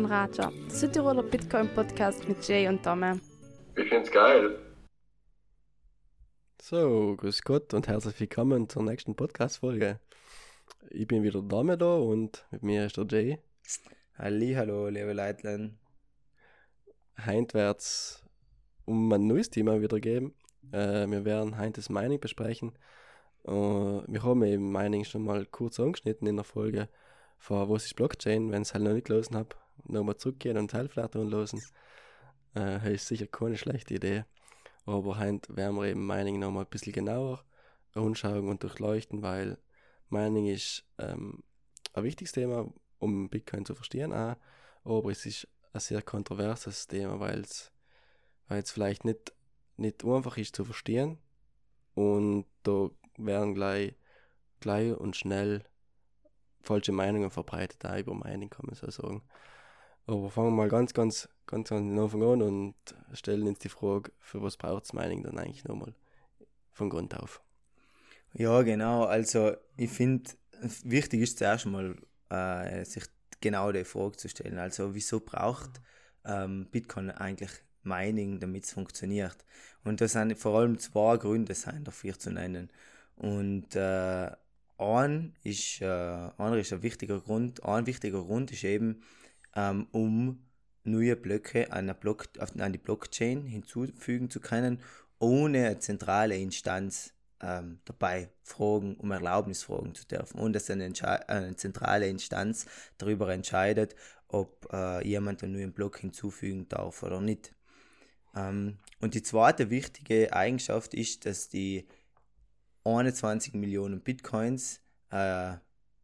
Bitcoin Raja, der Südtiroler Bitcoin Podcast mit Jay und Dome. Ich find's geil. So, grüß Gott und herzlich willkommen zur nächsten Podcast-Folge. Ich bin wieder Dame da und mit mir ist der Jay. Halli, hallo, liebe Leitlein. Heint wird's um ein neues Thema wieder geben. Äh, wir werden heute das Mining besprechen. Uh, wir haben eben Mining schon mal kurz angeschnitten in der Folge von was ist Blockchain, wenn ich es halt noch nicht gelesen habe, nochmal zurückgehen und Teilflatter losen. Äh, ist sicher keine schlechte Idee. Aber heute werden wir eben Mining nochmal ein bisschen genauer anschauen und durchleuchten, weil Mining ist ähm, ein wichtiges Thema, um Bitcoin zu verstehen auch, aber es ist ein sehr kontroverses Thema, weil es vielleicht nicht, nicht einfach ist zu verstehen und da werden gleich, gleich und schnell falsche Meinungen verbreitet, auch über Mining, kann man so sagen. Aber fangen wir mal ganz, ganz, ganz, ganz am Anfang an und stellen uns die Frage, für was braucht es Mining dann eigentlich nochmal von Grund auf? Ja, genau. Also, ich finde, wichtig ist zuerst mal, äh, sich genau die Frage zu stellen. Also, wieso braucht ähm, Bitcoin eigentlich Mining, damit es funktioniert? Und das sind vor allem zwei Gründe sein dafür zu nennen. Und äh, ein ist, äh, einer ist ein wichtiger Grund, ein wichtiger Grund ist eben, ähm, um neue Blöcke an, Block, an die Blockchain hinzufügen zu können, ohne eine zentrale Instanz ähm, dabei fragen, um Erlaubnis fragen zu dürfen. Und dass eine, eine zentrale Instanz darüber entscheidet, ob äh, jemand einen neuen Block hinzufügen darf oder nicht. Ähm, und die zweite wichtige Eigenschaft ist, dass die 21 Millionen Bitcoins äh,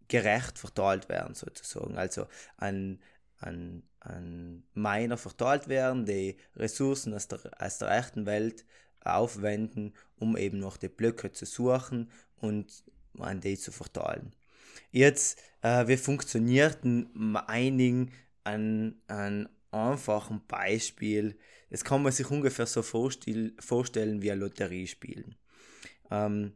gerecht verteilt werden, sozusagen. Also an, an, an Miner verteilt werden, die Ressourcen aus der, aus der echten Welt aufwenden, um eben noch die Blöcke zu suchen und an die zu verteilen. Jetzt, äh, wie funktioniert ein Mining an, an einfachen Beispiel? Das kann man sich ungefähr so vorstellen wie ein Lotteriespielen. Ähm,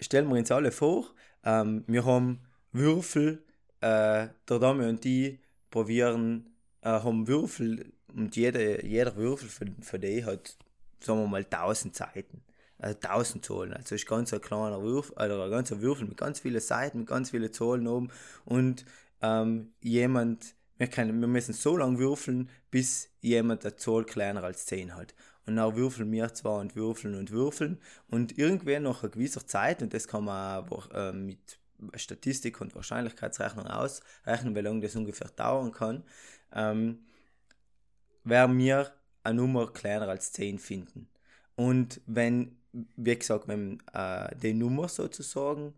stellen wir uns alle vor, ähm, wir haben Würfel, äh, Dame und die probieren, äh, haben Würfel und jede, jeder Würfel für, für die hat, sagen wir mal, 1000 Seiten. Also 1000 Zahlen. Also ist ganz ein kleiner Würfel, also ein ganzer Würfel mit ganz vielen Seiten, mit ganz vielen Zahlen oben. Und ähm, jemand, wir, können, wir müssen so lange würfeln, bis jemand eine Zahl kleiner als 10 hat und dann würfeln wir zwar und würfeln und würfeln und irgendwann nach einer gewisser Zeit, und das kann man auch äh, mit Statistik und Wahrscheinlichkeitsrechnung ausrechnen, wie lange das ungefähr dauern kann, ähm, werden wir eine Nummer kleiner als 10 finden. Und wenn, wie gesagt, wenn äh, die Nummer sozusagen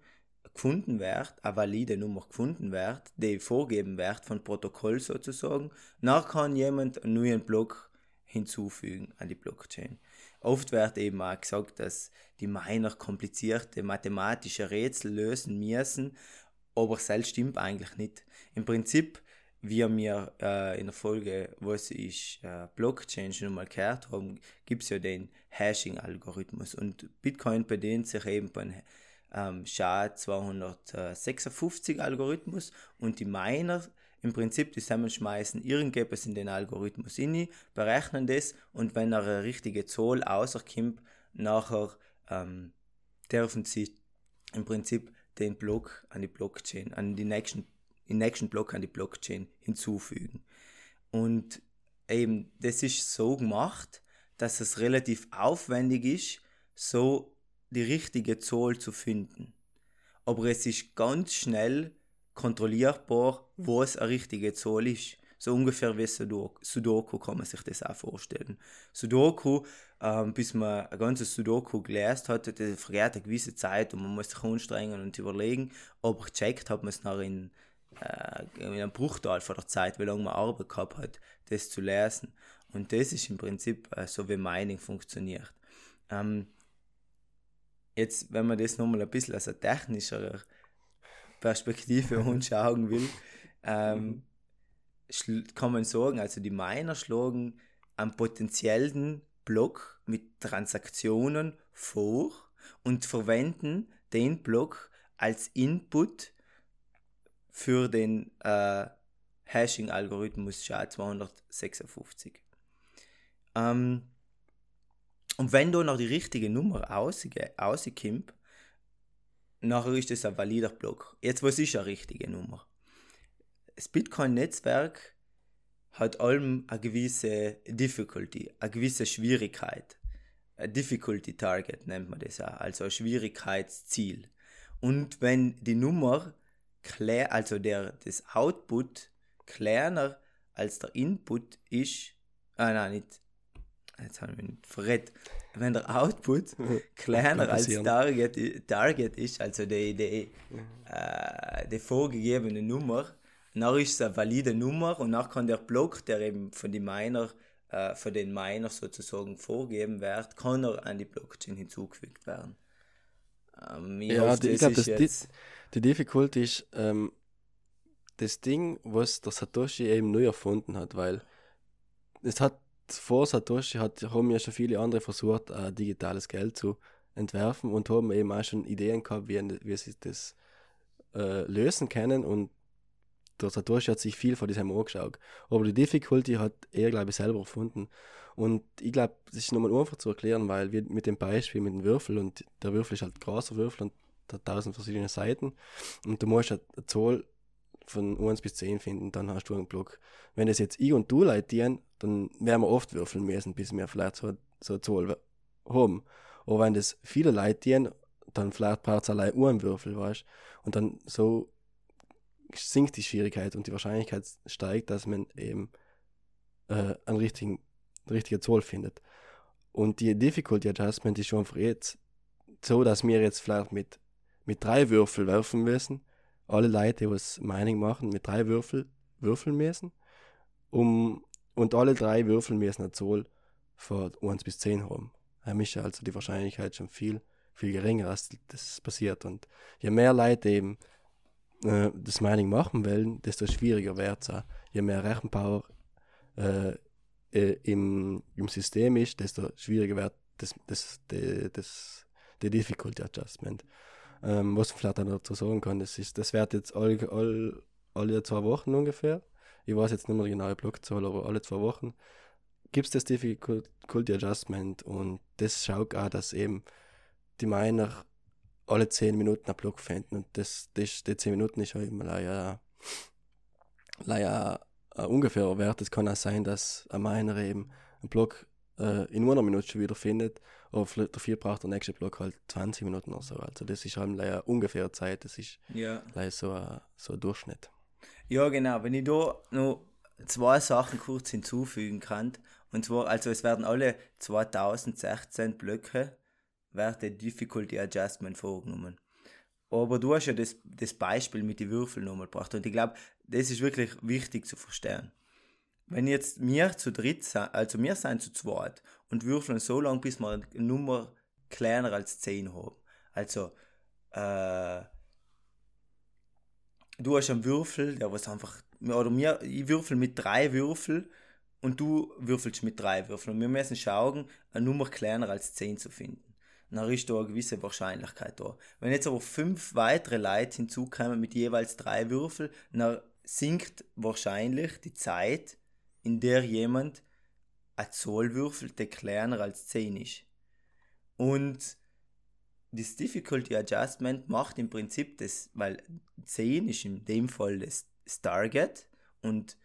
gefunden wird, eine valide Nummer gefunden wird, die vorgeben wird von Protokoll sozusagen, dann kann jemand einen neuen Block hinzufügen an die Blockchain. Oft wird eben auch gesagt, dass die Miner komplizierte mathematische Rätsel lösen müssen, aber das stimmt eigentlich nicht. Im Prinzip, wie wir äh, in der Folge, was ist äh, Blockchain schon mal gehört haben, gibt es ja den Hashing-Algorithmus und Bitcoin bedient sich eben beim ähm, SHA-256-Algorithmus und die Miner im Prinzip zusammenschmeißen irgendetwas in den Algorithmus rein, berechnen das und wenn er eine richtige Zahl rauskommt, nachher ähm, dürfen sie im Prinzip den Block an die Blockchain, an die nächsten, den nächsten Block an die Blockchain hinzufügen. Und eben, das ist so gemacht, dass es relativ aufwendig ist, so die richtige Zahl zu finden. Aber es ist ganz schnell kontrollierbar, was eine richtige Zahl ist. So ungefähr wie Sudoku kann man sich das auch vorstellen. Sudoku, ähm, bis man ein ganzes Sudoku gelesen hat, das vergeht eine gewisse Zeit und man muss sich anstrengen und überlegen, aber gecheckt hat man es noch in, äh, in einem Bruchteil von der Zeit, wie lange man Arbeit gehabt hat, das zu lesen. Und das ist im Prinzip äh, so, wie Mining funktioniert. Ähm, jetzt, wenn man das nochmal ein bisschen als ein technischer Perspektive anschauen will, ähm, kann man sagen, also die Miner schlagen einen potenziellen Block mit Transaktionen vor und verwenden den Block als Input für den äh, Hashing-Algorithmus SHA-256. Ähm, und wenn da noch die richtige Nummer rauskommt, nachher ist das ein valider Block. Jetzt, was ist eine richtige Nummer? Das Bitcoin-Netzwerk hat allem eine gewisse Difficulty, eine gewisse Schwierigkeit. Ein Difficulty Target nennt man das auch, also ein Schwierigkeitsziel. Und wenn die Nummer, also der, das Output kleiner als der Input ist, ah nein, nicht, jetzt habe ich mich nicht verrät, wenn der Output kleiner als Target, Target ist, also die, die, äh, die vorgegebene Nummer, dann ist es eine valide Nummer und dann kann der Block, der eben von, die Miner, äh, von den Miner sozusagen vorgegeben wird, kann er an die Blockchain hinzugefügt werden. Ähm, ich ja, hoffe, ich glaube, die, die Difficulty ist ähm, das Ding, was der Satoshi eben neu erfunden hat, weil es hat vor Satoshi hat, haben ja schon viele andere versucht, äh, digitales Geld zu entwerfen und haben eben auch schon Ideen gehabt, wie, wie sie das äh, lösen können und der Satoshi hat sich viel von diesem angeschaut. Aber die Difficulty hat er, glaube ich, selber erfunden. Und ich glaube, das ist nochmal einfach zu erklären, weil wir mit dem Beispiel mit dem Würfel und der Würfel ist halt großer Würfel und hat tausend verschiedene Seiten und du musst halt eine Zahl von 1 bis 10 finden, dann hast du einen Block. Wenn das jetzt ich und du leitieren, dann werden wir oft würfeln müssen, bis wir vielleicht so, so eine Zahl haben. Aber wenn das viele leitieren, dann vielleicht braucht es allein einen Würfel, weißt Und dann so sinkt die Schwierigkeit und die Wahrscheinlichkeit steigt, dass man eben äh, einen richtigen, richtige Zahl findet. Und die Difficulty Adjustment ist schon einfach jetzt so, dass wir jetzt vielleicht mit, mit drei Würfel werfen müssen. Alle Leute, die was Mining machen, mit drei Würfel würfeln müssen. Um, und alle drei Würfel müssen eine Zahl von 1 bis 10 haben. Da ist also die Wahrscheinlichkeit schon viel, viel geringer, als das passiert. Und je mehr Leute eben äh, das Mining machen wollen, desto schwieriger wird es auch. Je mehr Rechenpower äh, äh, im, im System ist, desto schwieriger wird das, das, das, das, der Difficulty Adjustment. Ähm, was man vielleicht auch dazu sagen kann, das, ist, das wird jetzt all, all, alle zwei Wochen ungefähr. Ich weiß jetzt nicht mehr die genaue Blockzahl, aber alle zwei Wochen gibt es das Difficulty Adjustment und das schaut auch, dass eben die Miner alle 10 Minuten einen Block finden. Und das, das, die 10 Minuten ist ja immer leider, leider ein ungefährer Wert. Es kann auch sein, dass ein Miner eben einen Block äh, in einer Minute schon wieder findet, aber dafür braucht der nächste Block halt 20 Minuten oder so. Also das ist halt leider ungefähr Zeit, das ist ja. leider so ein, so ein Durchschnitt. Ja, genau. Wenn ich da noch zwei Sachen kurz hinzufügen kann, und zwar, also es werden alle 2016 Blöcke wird der Difficulty Adjustment vorgenommen. Aber du hast ja das, das Beispiel mit den Würfeln nochmal gebracht und ich glaube, das ist wirklich wichtig zu verstehen. Wenn jetzt wir zu dritt sind, also wir sind zu zweit und würfeln so lange, bis wir eine Nummer kleiner als 10 haben. Also, äh, du hast einen Würfel, der was einfach, oder mir, ich würfel mit drei Würfeln und du würfelst mit drei Würfeln. Und wir müssen schauen, eine Nummer kleiner als 10 zu finden dann ist da eine gewisse Wahrscheinlichkeit da. Wenn jetzt aber fünf weitere Leute hinzukommen mit jeweils drei Würfeln, dann sinkt wahrscheinlich die Zeit, in der jemand eine Zahl würfelt, der kleiner als 10 ist. Und das Difficulty Adjustment macht im Prinzip das, weil 10 ist in dem Fall das Target und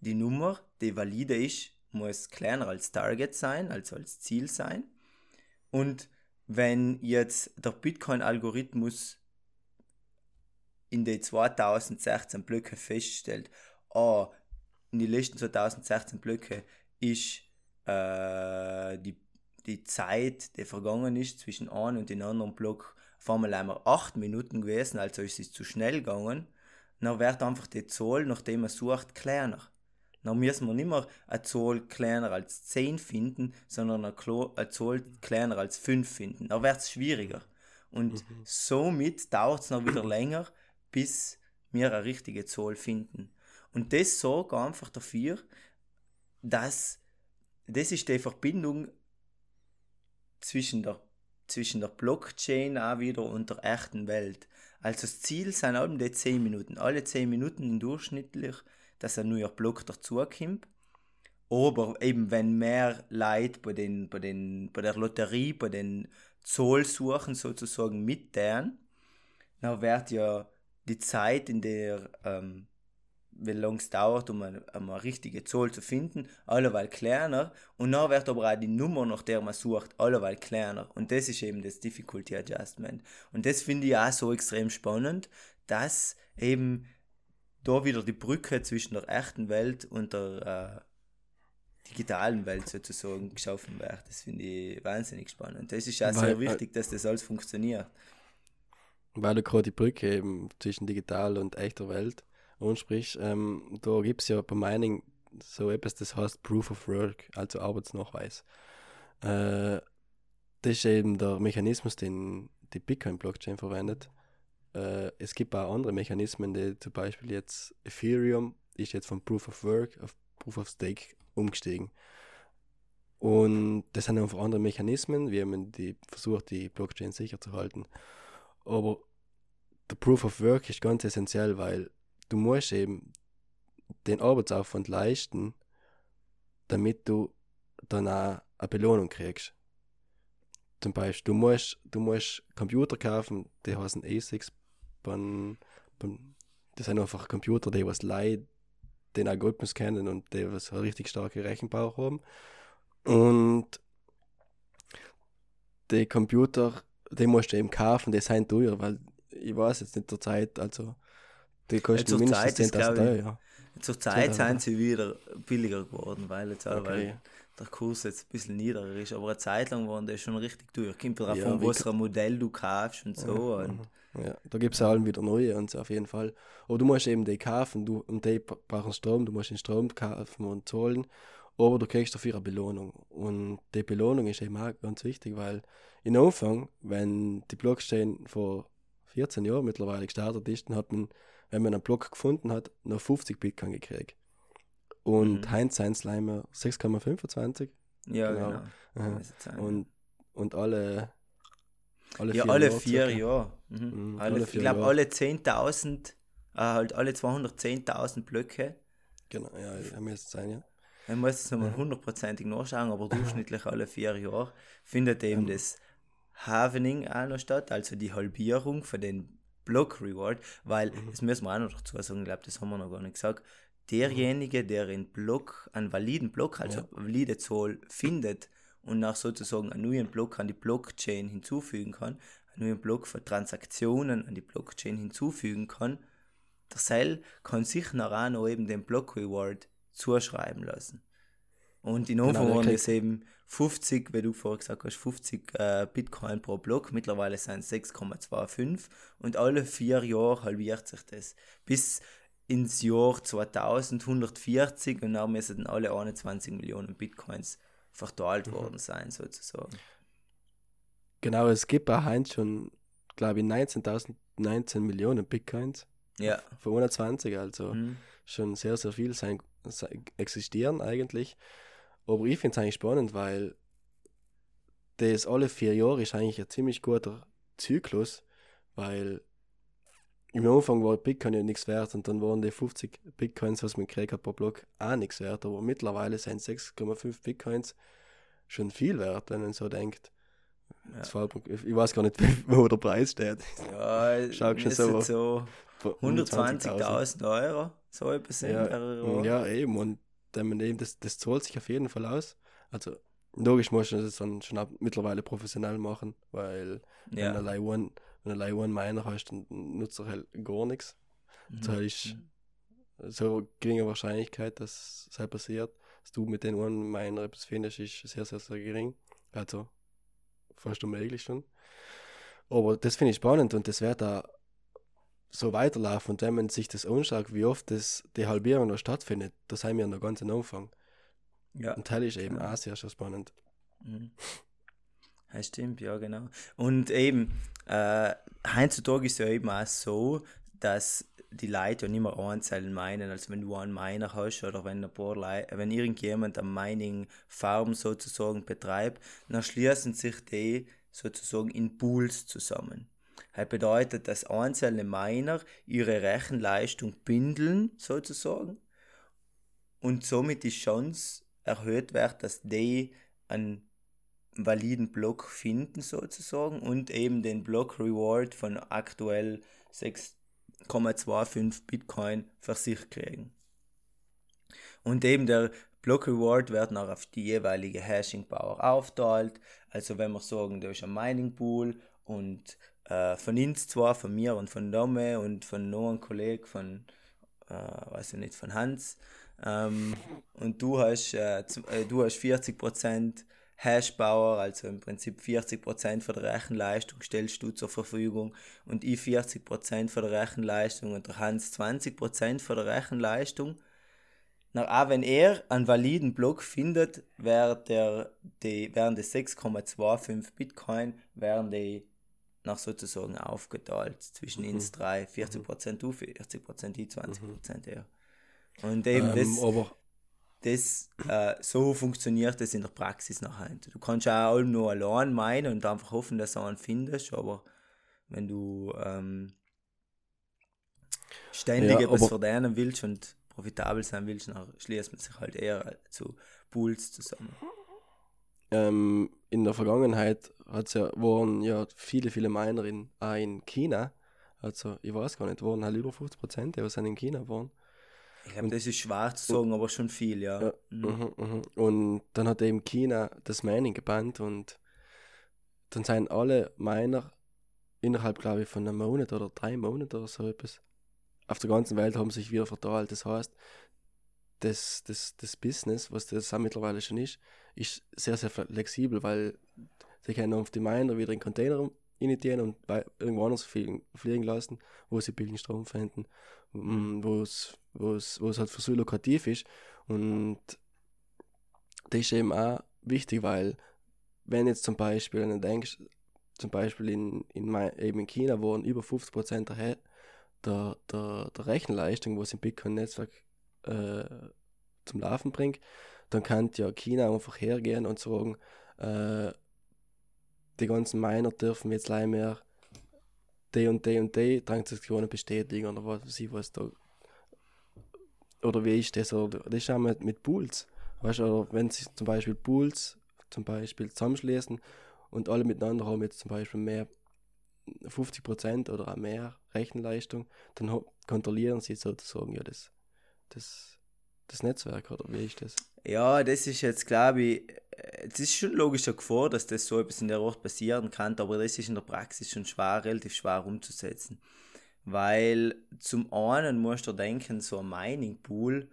die Nummer, die valide ist, muss kleiner als Target sein, also als Ziel sein. Und wenn jetzt der Bitcoin-Algorithmus in den 2016 Blöcke feststellt, ah, in den letzten 2016 Blöcke ist äh, die, die Zeit, die vergangen ist zwischen einem und dem anderen Block, auf einmal einmal 8 Minuten gewesen, also ist es zu schnell gegangen, dann wird einfach die Zahl, nachdem man sucht, kleiner. Dann müssen wir nicht mehr eine Zahl kleiner als 10 finden, sondern eine, Zahl kleiner als 5 finden. Dann wird es schwieriger. Und mhm. somit dauert es noch wieder länger, bis wir eine richtige Zahl finden. Und das sorgt einfach dafür, dass das ist die Verbindung zwischen der, zwischen der Blockchain auch wieder und der echten Welt. Also das Ziel sind alle die 10 Minuten. Alle 10 Minuten durchschnittlich dass ein neuer Block dazukommt. Aber eben, wenn mehr Leute bei, den, bei, den, bei der Lotterie, bei den Zollsuchen sozusagen mit deren, dann wird ja die Zeit, in der, ähm, wie lange es dauert, um eine, um eine richtige Zahl zu finden, alleweil kleiner. Und dann wird aber auch die Nummer, nach der man sucht, alleweil kleiner. Und das ist eben das Difficulty Adjustment. Und das finde ich auch so extrem spannend, dass eben da wieder die Brücke zwischen der echten Welt und der äh, digitalen Welt sozusagen geschaffen wird. Das finde ich wahnsinnig spannend. Das ist auch Weil- sehr wichtig, dass das alles funktioniert. Weil du gerade die Brücke eben zwischen digital und echter Welt ansprichst, ähm, da gibt es ja bei Mining so etwas, das heißt Proof of Work, also Arbeitsnachweis. Äh, das ist eben der Mechanismus, den die Bitcoin-Blockchain verwendet. Äh, es gibt auch andere Mechanismen, die zum Beispiel jetzt Ethereum ist jetzt von Proof of Work auf Proof of Stake umgestiegen. Und das sind einfach andere Mechanismen, wie man die versucht, die Blockchain sicher zu halten. Aber der Proof of Work ist ganz essentiell, weil du musst eben den Arbeitsaufwand leisten, damit du dann auch eine Belohnung kriegst. Zum Beispiel, du musst, du musst Computer kaufen, die heißen ASICs, beim, beim, das sind einfach Computer, die was leid den Algorithmus kennen und die was richtig starke Rechenpower haben. Und die Computer, die musst du eben kaufen, die sind teuer, weil ich weiß jetzt nicht der Zeit, also die kosten zur mindestens Zeit ist, 10.000 glaub Euro. Ja. Zur Zeit 10.000 sind sie wieder billiger geworden, weil jetzt auch, Okay. weil der Kurs jetzt ein bisschen niedriger ist. Aber eine Zeit lang waren die schon richtig teuer. Kommt drauf Ja, an, was für ein Modell du kaufst und so. Und, Ja, da gibt es auch wieder neue und so auf jeden Fall. Aber du musst eben die kaufen du, und die bra- brauchen Strom, du musst den Strom kaufen und zahlen, aber du kriegst dafür eine Belohnung. Und die Belohnung ist eben auch ganz wichtig, weil in Anfang, wenn die Blockchain vor 14 Jahren mittlerweile gestartet ist, dann hat man, wenn man einen Block gefunden hat, noch 50 Bitcoin gekriegt. Und Mhm. Heinz leider 6,25. ja, Genau. genau. Und, und alle, alle ja, alle Jahre vier circa. Jahre. Mhm. Mhm, alle, alle ich vier glaube, Jahre. alle 10.000, äh, halt alle 210.000 Blöcke. Genau, ja, ja müsste sein, ja. Ich muss es nochmal hundertprozentig nachschauen, aber durchschnittlich alle vier Jahre findet eben das Halvening auch noch statt, also die Halbierung von den Block Reward, weil, das müssen wir auch noch dazu sagen, ich glaube, das haben wir noch gar nicht gesagt, derjenige, der einen Block, einen validen Block, also Ja. valide Zahl findet und nach sozusagen einen neuen Block an die Blockchain hinzufügen kann, einen neuen Block für Transaktionen an die Blockchain hinzufügen kann, der Cell kann sich nachher noch eben den Block Reward zuschreiben lassen. Und in Anfang waren es eben 50, wie du vorher gesagt hast, 50 äh, Bitcoin pro Block. Mittlerweile sind es 6,25 und alle vier Jahre halbiert sich das. Bis ins Jahr 2140 und dann müssen alle 21 Millionen Bitcoins verteilt Mhm. worden sein, sozusagen. Genau, es gibt bei Heinz schon, glaube ich, 19.000, 19 Millionen Bitcoins. Ja. Für 120, also Mhm. schon sehr, sehr viel sein, sein, existieren eigentlich. Aber ich finde es eigentlich spannend, weil das alle vier Jahre ist eigentlich ein ziemlich guter Zyklus, weil im Anfang war Bitcoin ja nichts wert und dann waren die 50 Bitcoins, was man gekriegt hat pro Block, auch nichts wert. Aber mittlerweile sind 6,5 Bitcoins schon viel wert, wenn man so denkt. Ja. Ich weiß gar nicht, wo der Preis steht. Ja, Schaut schon müssen so- so 120.000 Euro, so etwas Ja, Euro. ja, eben. Und dann eben, das, das zahlt sich auf jeden Fall aus. Also, logisch muss man das dann schon ab, mittlerweile professionell machen, weil ja. allein einen, wenn du allein einen Miner hast, dann nutzt er halt gar nichts. Mhm. Das ist so geringe Wahrscheinlichkeit, dass es halt passiert. Dass du mit den einen Miner etwas findest, ist sehr, sehr, sehr gering. Also, fast unmöglich schon. Aber das finde ich spannend und das wird da so weiterlaufen. Und wenn man sich das anschaut, wie oft das, die Halbierung noch stattfindet, da sind wir noch ganz am Anfang. ja. Und Teil ist eben Ja. auch sehr, sehr spannend. Mhm. Ja, stimmt, ja, genau. Und eben, äh, heutzutage ist ja eben auch so, dass die Leute ja nicht mehr einzeln meinen, als wenn du einen Miner hast oder wenn ein paar Leute, wenn irgendjemand eine Mining-Farm sozusagen betreibt, dann schließen sich die sozusagen in Pools zusammen. Das bedeutet, dass einzelne Miner ihre Rechenleistung bündeln, sozusagen, und somit die Chance erhöht wird, dass die einen validen Block finden sozusagen und eben den Block Reward von aktuell 6,25 Bitcoin für sich kriegen. Und eben der Block Reward wird noch auf die jeweilige Hashing Power aufteilt. Also wenn wir sagen, da ist ein Mining Pool und äh, von uns zwar, von mir und von Dome und von noch einem Kollegen, von, äh, weiß ich nicht, von Hans. Ähm, und du hast, äh, äh du hast 40% Hash-Power, also im Prinzip 40% von der Rechenleistung stellst du zur Verfügung und ich 40% von der Rechenleistung und der Hans 20% von der Rechenleistung. Na, auch wenn er einen validen Block findet, während der, die, während des 6,25 Bitcoin wären die nach sozusagen aufgeteilt zwischen mhm. uns drei, 40% mhm. du, 40% ich, 20% mhm. er. Und eben ähm, das, aber das, äh, so funktioniert das in der Praxis nachher. Du kannst auch nur allein meinen und einfach hoffen, dass du einen findest, aber wenn du ähm, ständig ja, etwas verdienen willst und profitabel sein willst, dann schließt man sich halt eher zu Pools zusammen. Ähm, in der Vergangenheit hat's ja, waren ja viele, viele Miner in, auch in China. Also ich weiß gar nicht, waren halt über 50 Prozent, die sind in China waren. Glaube, das ist schwer zu sagen, aber schon viel, ja. ja mhm. Mhm, mhm. Und dann hat eben China das Mining gebannt und dann sind alle Miner innerhalb, glaube ich, von einem Monat oder drei Monaten oder so etwas auf der ganzen Welt haben sich wieder verteilt. Das heißt, das, das, das Business, was das auch mittlerweile schon ist, ist sehr, sehr flexibel, weil sie können auf die Miner wieder in Container initiieren und irgendwo anders fliegen, fliegen lassen, wo sie billigen Strom finden, wo es, halt für so lukrativ ist. Und das ist eben auch wichtig, weil wenn jetzt zum Beispiel, wenn du denkst, zum Beispiel in, in, eben in China wurden über 50% der, der, der, der Rechenleistung, was im Bitcoin-Netzwerk äh, zum Laufen bringt, dann kann ja China einfach hergehen und sagen, äh, die ganzen Miner dürfen jetzt leider mehr die und die und die Transaktionen bestätigen oder was weiß ich was da. Oder wie ist das? Oder das ist auch mit, mit Pools. Weißt du, wenn sie zum Beispiel Pools zum Beispiel zusammenschließen und alle miteinander haben jetzt zum Beispiel mehr 50% oder auch mehr Rechenleistung, dann kontrollieren sie sozusagen ja das, das, das Netzwerk oder wie ist das? Ja, das ist jetzt, glaube ich, äh, es ist schon logischer Gefahr, dass das so etwas in der Ort passieren kann, aber das ist in der Praxis schon schwer, relativ schwer umzusetzen. Weil zum einen musst du denken, so ein Mining Pool,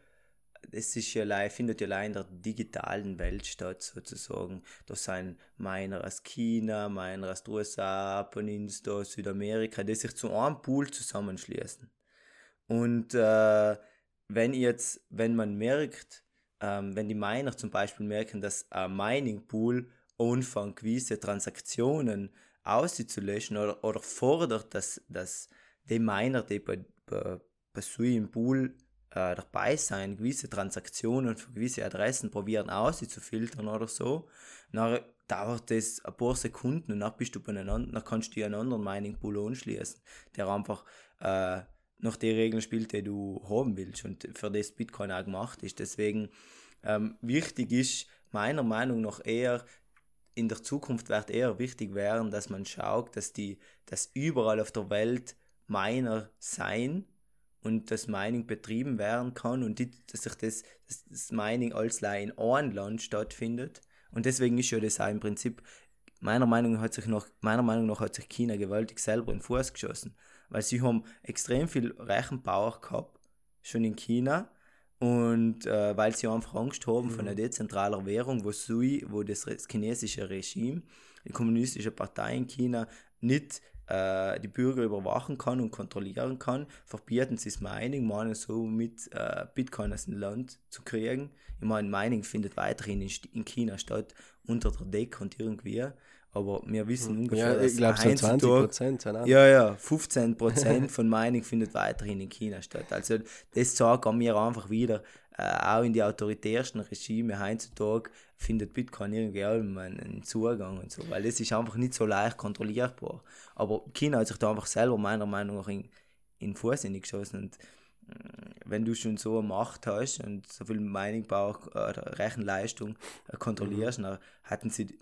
das ist ja, findet ja allein in der digitalen Welt statt, sozusagen. Da sind Miner aus China, Miner aus den USA, Peninsula, Südamerika, die sich zu einem Pool zusammenschließen. Und äh, wenn jetzt, wenn man merkt, ähm, wenn die Miner zum Beispiel merken, dass ein Mining Pool anfängt, gewisse Transaktionen auszulöschen oder, oder fordert, dass, dass die Miner, die bei, bei, bei so einem Pool äh, dabei sein, gewisse Transaktionen für gewisse Adressen probieren auszufiltern oder so, dann dauert das ein paar Sekunden und dann bist du beieinander, dann kannst du einen anderen Mining Pool anschließen, der einfach äh, nach den Regeln spielt, die du haben willst und für das Bitcoin auch gemacht ist. Deswegen ähm, wichtig ist meiner Meinung nach eher in der Zukunft wird eher wichtig werden, dass man schaut, dass die, dass überall auf der Welt Miner sein und das Mining betrieben werden kann und die, dass sich das, dass das Mining als in einem Land stattfindet. Und deswegen ist ja das auch im Prinzip, meiner Meinung nach hat sich noch, meiner Meinung nach hat sich China gewaltig selber in den Fuß geschossen weil sie haben extrem viel Rechenpower gehabt, schon in China. Und äh, weil sie einfach Angst haben mhm. von einer dezentraler Währung, wo, Sui, wo das, das chinesische Regime, die kommunistische Partei in China nicht äh, die Bürger überwachen kann und kontrollieren kann, verbieten sie das Mining, meinen so mit äh, Bitcoin aus dem Land zu kriegen. Ich meine, Mining findet weiterhin in, in China statt, unter der Decke und irgendwie aber wir wissen hm. ungefähr, ja, ich glaube so 20 Prozent. Ja, ja, 15 Prozent von Mining findet weiterhin in China statt. Also das sagen wir einfach wieder, äh, auch in die autoritärsten Regime heutzutage findet Bitcoin irgendwie einen, einen Zugang und so, weil das ist einfach nicht so leicht kontrollierbar. Aber China hat sich da einfach selber meiner Meinung nach in, in Vorsinnig geschossen und wenn du schon so eine Macht hast und so viel Mining-Bau oder Rechenleistung äh, kontrollierst, mhm. dann hatten sie,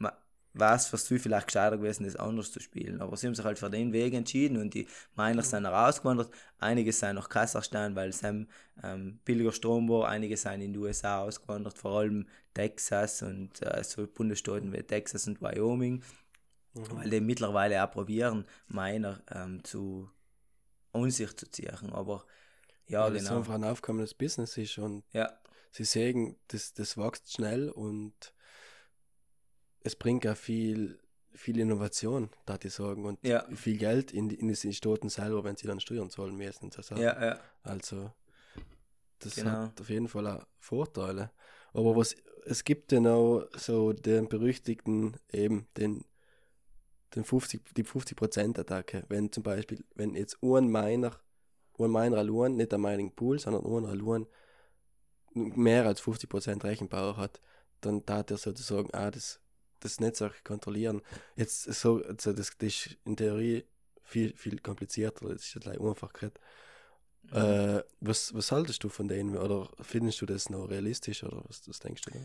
war es für sie vielleicht gescheiter gewesen, das anders zu spielen. Aber sie haben sich halt für den Weg entschieden und die Miners sind rausgewandert. Einige sind nach Kasachstan, weil es ähm, billiger Strom war. Einige sind in die USA ausgewandert, vor allem Texas und äh, so Bundesstaaten wie Texas und Wyoming, mhm. weil die mittlerweile auch probieren, Miner ähm, zu an sich zu ziehen. Aber ja, weil genau. es einfach ein aufkommendes Business ist und ja. sie sehen, das, das wächst schnell und es bringt auch viel, viel Innovation, da die sagen, und ja. viel Geld in, die, in die Staaten selber, wenn sie dann Steuern zahlen müssen. So ja, ja. Also, das Genau. hat auf jeden Fall auch Vorteile. Aber was, es gibt dann auch so den berüchtigten, eben den, den 50, die 50%-Attacke. Wenn zum Beispiel, wenn jetzt ein Miner, ein Miner allein, nicht der Mining Pool, sondern ein allein mehr als 50% Rechenpower hat, dann darf er sozusagen auch das, das Netzwerk kontrollieren. Jetzt so, also das, das ist in Theorie viel, viel komplizierter, das ist gleich einfach gerade. Mhm. Äh, was, was haltest du von denen? Oder findest du das noch realistisch oder was, was denkst du da?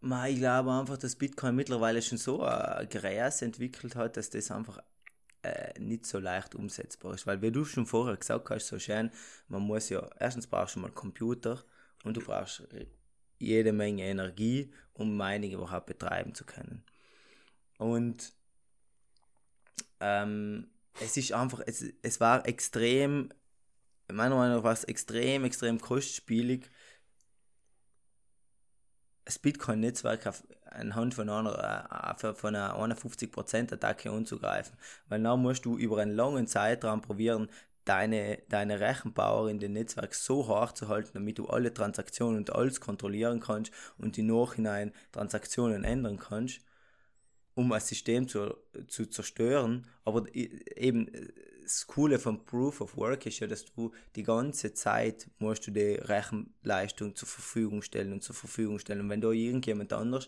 Ma, ich glaube einfach, dass Bitcoin mittlerweile schon so ein Gräs entwickelt hat, dass das einfach äh, nicht so leicht umsetzbar ist. Weil, wie du schon vorher gesagt hast, so schön, man muss ja, erstens brauchst du mal Computer und du brauchst jede Menge Energie, um Mining überhaupt betreiben zu können. Und ähm, es ist einfach, es, es war extrem, meiner Meinung nach war es extrem, extrem kostspielig, das Bitcoin-Netzwerk anhand von einer, äh, von einer 51%-Attacke anzugreifen. Weil dann musst du über einen langen Zeitraum probieren, deine, deine Rechenpower in dem Netzwerk so hoch zu halten, damit du alle Transaktionen und alles kontrollieren kannst und im Nachhinein Transaktionen ändern kannst, um ein System zu, zu zerstören. Aber eben das Coole von Proof of Work ist ja, dass du die ganze Zeit musst du die Rechenleistung zur Verfügung stellen und zur Verfügung stellen. Und wenn da irgendjemand anders,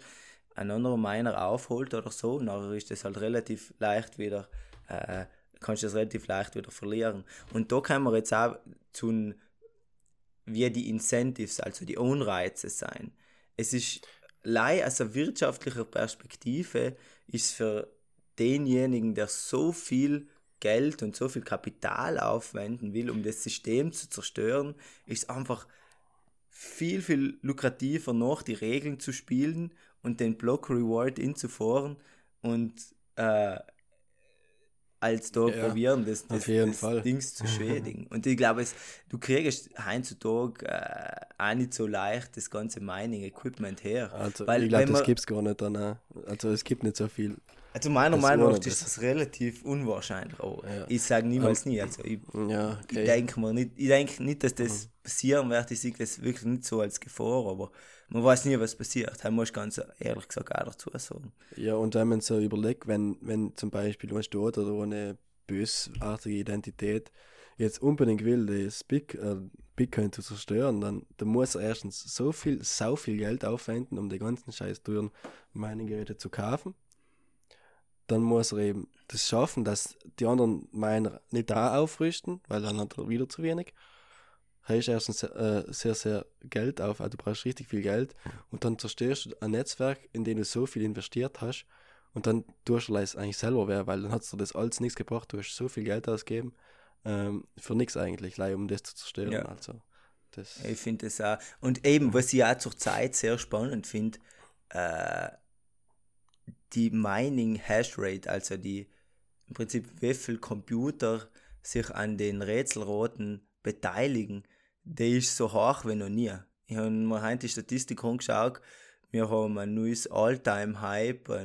ein anderer Miner aufholt oder so, dann ist das halt relativ leicht wieder, äh, kannst du das relativ leicht wieder verlieren. Und da kann man jetzt auch zu wie die Incentives, also die Anreize sein. Es ist lei aus einer wirtschaftlicher Perspektive ist für denjenigen, der so viel Geld und so viel Kapital aufwenden will, um das System zu zerstören, ist einfach viel, viel lukrativer noch die Regeln zu spielen und den Block Reward inzufahren und äh, als da Ja, probieren, das, das, das. Dings zu schädigen. und ich glaube, es, du kriegst heutzutage äh, auch nicht so leicht das ganze Mining-Equipment her. Also Weil, ich glaube, das man- gibt es gar nicht dann. auch. Also es gibt nicht so viel. Also meiner Das Meinung nach ist das. relativ unwahrscheinlich. Aber Ja. Ich sage niemals nie. Also ich, Ja, ich okay. denke mir nicht, ich denke nicht, dass Mhm. das passieren wird. Ich sehe das wirklich nicht so als Gefahr, aber man weiß nie, was passiert. Da muss ich ganz ehrlich gesagt auch dazu sagen. Ja, und wenn man so überlegt, wenn, wenn zum Beispiel ein Staat oder eine bösartige Identität jetzt unbedingt will, das Big, äh, Bitcoin zu zerstören, dann, dann muss er erstens so viel, so viel Geld aufwenden, um die ganzen scheiß teuren Mining-Geräte zu kaufen. Dann muss er eben das schaffen, dass die anderen Miner nicht da aufrüsten, weil dann hat er wieder zu wenig. Heißt erstens äh, sehr, sehr Geld auf, also du brauchst richtig viel Geld und dann zerstörst du ein Netzwerk, in dem du so viel investiert hast und dann tust du es eigentlich selber weh, weil dann hat dir das alles nichts gebracht, du hast so viel Geld ausgegeben ähm, für nichts eigentlich, leider, um das zu zerstören. Ja. Also, das, Ich finde das auch. Und eben, was ich auch zur Zeit sehr spannend finde, äh, die Mining Hash Rate, also die im Prinzip, wie viel Computer sich an den Rätselraten beteiligen, die ist so hoch wie noch nie. Ich habe mir heute die Statistik angeschaut, wir haben ein neues All-Time-High bei,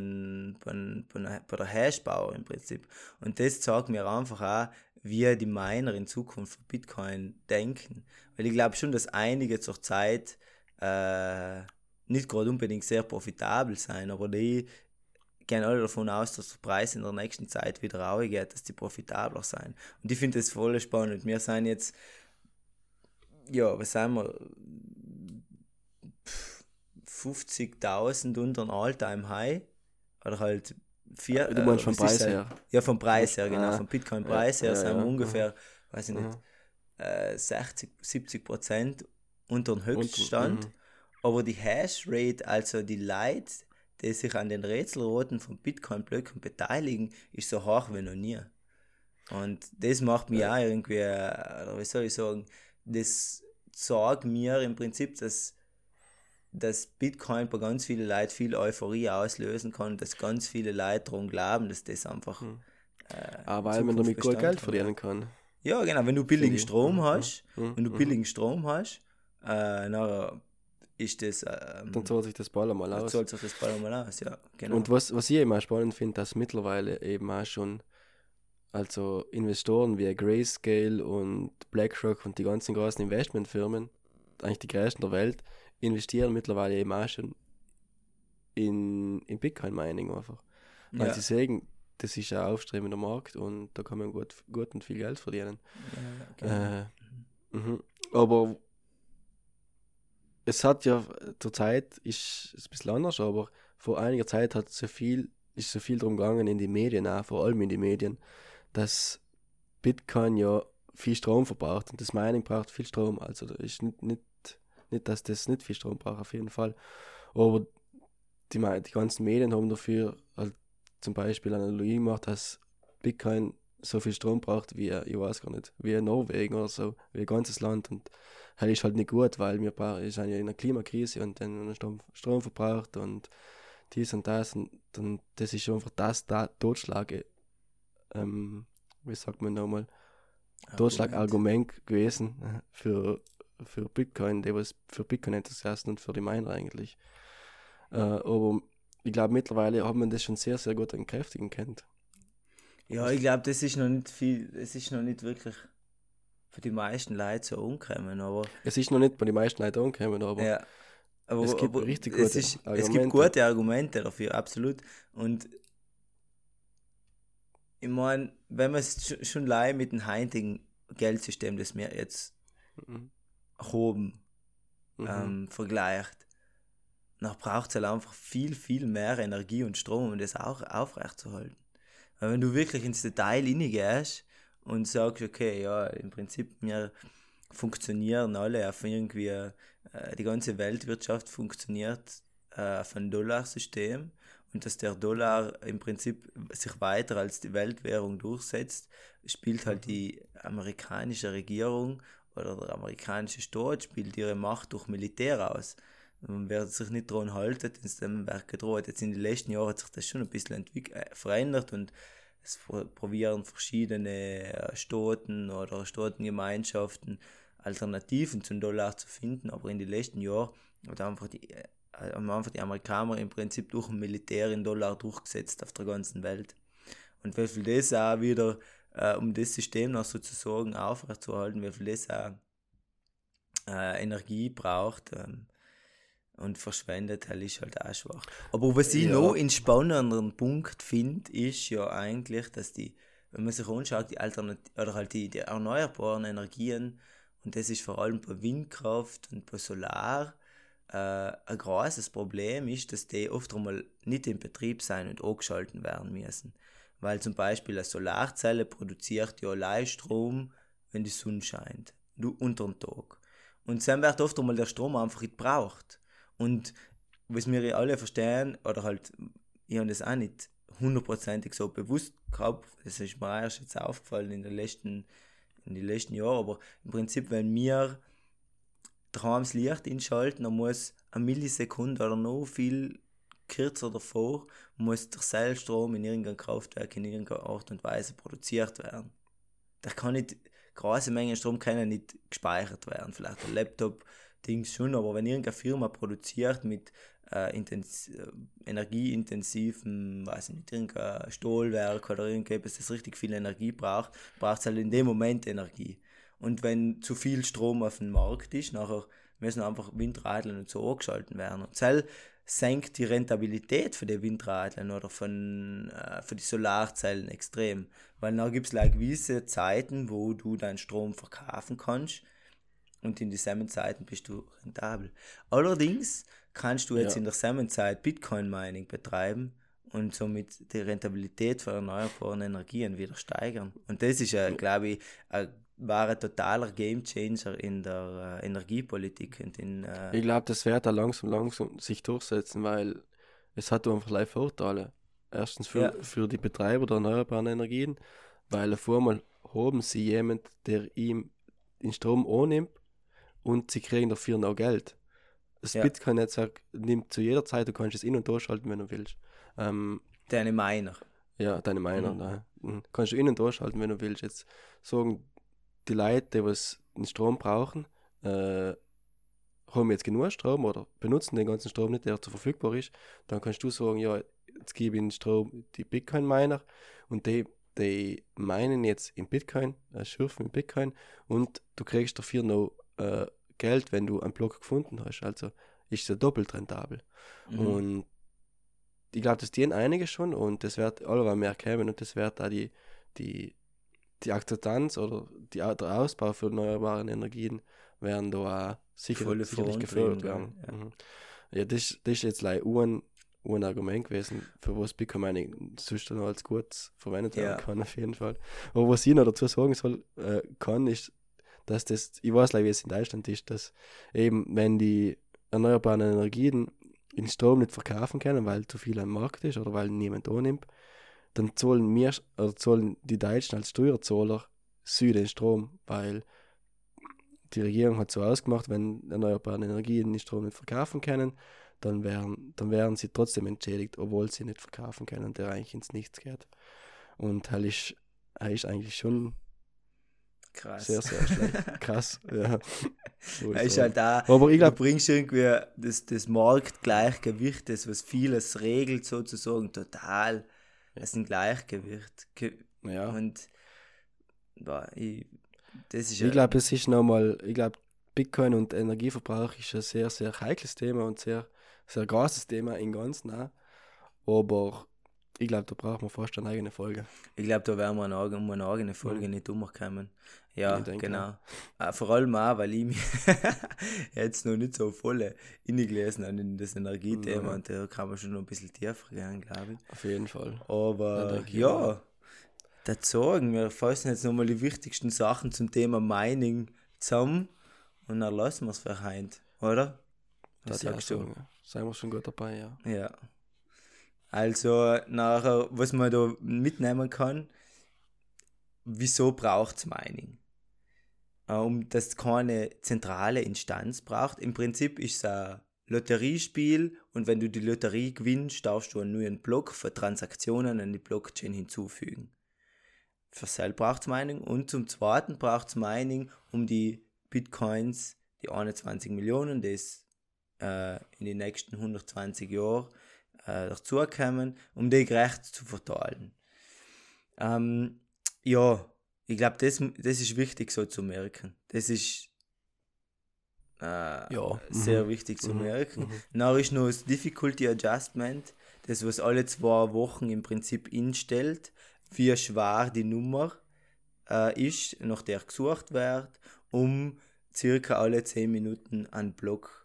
bei, bei, der Hashbau im Prinzip. Und das zeigt mir einfach auch, wie die Miner in Zukunft von Bitcoin denken. Weil ich glaube schon, dass einige zur Zeit äh, nicht gerade unbedingt sehr profitabel sein, aber die gehen alle davon aus, dass der Preis in der nächsten Zeit wieder rausgeht, dass die profitabler sein. Und ich finde das voll spannend. Wir sind jetzt, ja, was sagen wir, Pff, 50.000 unter ein All-Time-High. Oder halt vier. du meinst äh, vom Preis halt- her. Ja, vom Preis her, genau. Ah, Vom Bitcoin-Preis ja, her ja, sind wir ja, ungefähr, weiß ich nicht, äh, 60, 70 Prozent unter dem Höchststand. mhm. Aber die Hashrate, also die Leute, die sich an den Rätselroten von Bitcoin-Blöcken beteiligen, ist so hoch wie noch nie. Und das macht mir Ja. auch irgendwie, äh, oder wie soll ich sagen, das sagt mir im Prinzip, dass, dass Bitcoin bei ganz vielen Leuten viel Euphorie auslösen kann, dass ganz viele Leute daran glauben, dass das einfach. Mhm. Äh, in weil man damit gut Geld verdienen kann. Ja, genau, wenn du billigen. Strom Mhm, hast, Mhm, wenn du mhm. billigen Strom hast, äh, na, ist das. Ähm, Dann zahlt sich das Ball dann aus. zahlt sich das bald mal aus, ja. Genau. Und was, was ich eben auch spannend finde, dass mittlerweile eben auch schon also Investoren wie Grayscale und BlackRock und die ganzen großen Investmentfirmen, eigentlich die größten der Welt, investieren mittlerweile eben auch schon in, in Bitcoin-Mining einfach. Weil ja. sie sagen, das ist ein aufstrebender Markt und da kann man gut, gut und viel Geld verdienen. ja, genau. Äh, mhm. Aber es hat ja zur Zeit ist es ein bisschen anders, aber vor einiger Zeit hat so viel, ist so viel drum gegangen in die Medien auch, vor allem in die Medien, dass Bitcoin ja viel Strom verbraucht und das Mining braucht viel Strom. Also ist nicht, nicht, nicht, dass das nicht viel Strom braucht, auf jeden Fall. Aber die, die ganzen Medien haben dafür halt zum Beispiel eine Analogie gemacht, dass Bitcoin so viel Strom braucht wie, ich weiß gar nicht, wie Norwegen oder so, wie ein ganzes Land. Und das ist halt nicht gut, weil wir sind ja in einer Klimakrise und dann Strom, Strom verbraucht und dies und das. Und dann, das ist einfach das da, Totschlag, ähm, wie sagt man nochmal, Totschlagargument gewesen für, für Bitcoin, der was für Bitcoin-Enthusiasten und für die Miner eigentlich. Äh, aber ich glaube, mittlerweile hat man das schon sehr, sehr gut entkräftigen können. Ja, ich glaube, das ist noch nicht viel, es ist noch nicht wirklich für die meisten Leute so umgekommen, aber Es ist noch nicht bei den meisten Leuten angekommen, aber ja. Aber, es gibt aber richtig es, gute ist, es Argumente. gibt gute Argumente dafür, absolut. Und ich meine, wenn man es sch- schon leider mit dem heutigen Geldsystem, das wir jetzt Mhm. haben, Mhm. ähm, vergleicht, dann braucht es halt einfach viel, viel mehr Energie und Strom, um das auch aufrechtzuerhalten. Weil wenn du wirklich ins Detail hineingehst und sagst, okay, ja, im Prinzip, wir funktionieren alle auf irgendwie, äh, die ganze Weltwirtschaft funktioniert äh, auf ein Dollarsystem und dass der Dollar im Prinzip sich weiter als die Weltwährung durchsetzt, spielt halt die amerikanische Regierung oder der amerikanische Staat spielt ihre Macht durch Militär aus. Und wer sich nicht daran halten, ins dem Werk gedroht. Jetzt in den letzten Jahren hat sich das schon ein bisschen entwick- äh, verändert und es pro- probieren verschiedene äh, Staaten oder Staatengemeinschaften Alternativen zum Dollar zu finden, aber in den letzten Jahren hat einfach die, äh, haben einfach die Amerikaner im Prinzip durch ein Militär in Dollar durchgesetzt auf der ganzen Welt. Und wie viel das auch wieder, äh, um das System noch sozusagen aufrechtzuerhalten, wie viel das auch äh, Energie braucht ähm, und verschwendet, halt ist halt auch schwach. Aber was ich Ja. noch einen spannenderen Punkt finde, ist ja eigentlich, dass die, wenn man sich anschaut, die Alternat oder halt die, die erneuerbaren Energien, und das ist vor allem bei Windkraft und bei Solar, äh, ein großes Problem ist, dass die oft einmal nicht in Betrieb sein und angeschalten werden müssen. Weil zum Beispiel eine Solarzelle produziert ja allein Strom, wenn die Sonne scheint, unter dem Tag. Und dann wird oft einmal der Strom einfach nicht gebraucht. Und was wir alle verstehen, oder halt, ich habe das auch nicht hundertprozentig so bewusst gehabt, das ist mir erst jetzt aufgefallen in den letzten, in den letzten Jahren, aber im Prinzip, wenn wir das Licht einschalten, dann muss eine Millisekunde oder noch viel kürzer davor, muss der Seilstrom in irgendeinem Kraftwerk in irgendeiner Art und Weise produziert werden. Da kann nicht, große Mengen Strom können nicht gespeichert werden. Vielleicht ein Laptop, Dings schon, aber wenn irgendeine Firma produziert mit äh, intens äh, energieintensiven, weiß ich nicht, irgendein Stahlwerk oder irgendetwas, das richtig viel Energie braucht, braucht es halt in dem Moment Energie. Und wenn zu viel Strom auf dem Markt ist, nachher müssen einfach Windradeln und so angeschalten werden. Und das senkt die Rentabilität für die Windradeln oder von, äh, für die Solarzellen extrem. Weil dann gibt es like gewisse Zeiten, wo du deinen Strom verkaufen kannst und in dieselben Zeiten bist du rentabel. Allerdings kannst du jetzt Ja. in derselben Zeit Bitcoin-Mining betreiben und somit die Rentabilität für erneuerbare Energien wieder steigern. Und das ist, ja, glaube ich, ein war ein totaler Gamechanger in der äh, Energiepolitik und in äh, Ich glaube, das wird da langsam, langsam sich durchsetzen, weil es hat einfach live Vorteile. Erstens für, Ja. für die Betreiber der erneuerbaren Energien, weil auf einmal haben sie jemand, der ihm den Strom annimmt und sie kriegen dafür noch Geld. Das Ja. Bitcoin-Netzwerk nimmt zu jeder Zeit, du kannst es in- und durchschalten, wenn du willst. Ähm, deine Miner. ja, deine Meinung. Mhm. Mhm. Kannst du in- und durchschalten, wenn du willst. Jetzt sagen die Leute, die was den Strom brauchen, äh, haben jetzt genug Strom oder benutzen den ganzen Strom nicht, der zur verfügbar ist, dann kannst du sagen, ja, jetzt gebe ich den Strom die Bitcoin-Miner und die, die meinen jetzt in Bitcoin, äh, schürfen in Bitcoin und du kriegst dafür noch äh, Geld, wenn du einen Block gefunden hast. Also ist ja doppelt rentabel. Mhm. Und ich glaube, das dienen einige schon und das wird allweil mehr kommen und das wird da die, die, die Akzeptanz oder die, der Ausbau für erneuerbare Energien werden da auch sicher, Volle sicherlich gefördert werden. ja. Mhm. Ja, das, das ist jetzt like ein, ein Argument gewesen, für was Bitcoin Mining sonst noch als gut verwendet werden Ja. kann, auf jeden Fall. Aber was ich noch dazu sagen soll, äh, kann, ist, dass das, ich weiß leider, wie es in Deutschland ist, dass eben, wenn die erneuerbaren Energien den Strom nicht verkaufen können, weil zu viel am Markt ist oder weil niemand annimmt, dann zahlen wir, oder zahlen die Deutschen als Steuerzahler sie den Strom, weil die Regierung hat so ausgemacht, wenn erneuerbare Energien den Strom nicht verkaufen können, dann werden, dann werden sie trotzdem entschädigt, obwohl sie nicht verkaufen können, der eigentlich ins Nichts geht. Und das ist, das ist eigentlich schon Krass. sehr, sehr schlecht. Krass. Ja. So ist so. halt da, Aber ich du glaube, bringst irgendwie das, das Marktgleichgewicht, das was vieles regelt sozusagen, total. Das ist ein Gleichgewicht. Ge- ja. Und boah, ich, das ist Ich glaube, es ist nochmal, ich glaube, Bitcoin und Energieverbrauch ist ein sehr, sehr heikles Thema und sehr, sehr großes Thema im Ganzen auch. Aber ich glaube, da braucht man fast eine eigene Folge. Ich glaube, da werden wir eine, um eine eigene Folge Mhm. nicht umkommen. Ja, genau. Äh, vor allem auch, weil ich mich jetzt noch nicht so voll gelesen habe in das Energiethema Mhm. und da kann man schon noch ein bisschen tiefer gehen, glaube ich. Auf jeden Fall. Aber ja, auch. das sagen wir fassen jetzt nochmal die wichtigsten Sachen zum Thema Mining zusammen und dann lassen wir es für heute, oder? Was Das sagst du? sagen. Seien wir schon gut dabei, ja. Ja. Also nachher, was man da mitnehmen kann, wieso braucht es Mining? Äh, Um dass es keine zentrale Instanz braucht. Im Prinzip ist es ein Lotteriespiel und wenn du die Lotterie gewinnst, darfst du einen neuen Block für Transaktionen an die Blockchain hinzufügen. Für Sell braucht es Mining und zum zweiten braucht es Mining, um die Bitcoins, die 21 Millionen, das äh, in den nächsten 120 Jahren äh, dazukommen, um die gerecht zu verteilen. Ähm, ja, ich glaube, das, das ist wichtig so zu merken. Das ist äh, Ja. sehr Mhm. wichtig zu Mhm. merken. Mhm. Dann ist noch das Difficulty Adjustment, das was alle zwei Wochen im Prinzip instellt, wie schwer die Nummer äh, ist, nach der gesucht wird, um circa alle 10 Minuten einen Block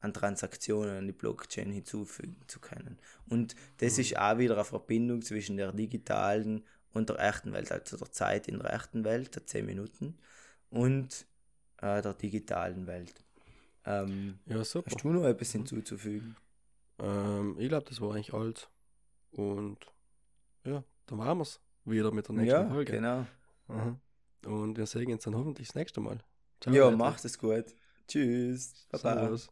an Transaktionen an die Blockchain hinzufügen zu können. Und das Mhm. ist auch wieder eine Verbindung zwischen der digitalen und der echten Welt, also der Zeit in der echten Welt, der 10 Minuten, und äh, der digitalen Welt. Ähm, Ja, super. Hast du noch etwas hinzuzufügen? Ähm, ich glaube, das war eigentlich alles. Und ja, dann waren wir es wieder mit der nächsten Ja, Folge. genau. Aha. Und wir sehen uns dann hoffentlich das nächste Mal. Ciao, Ja, Leute. macht es gut. Tschüss. Baba. Servus.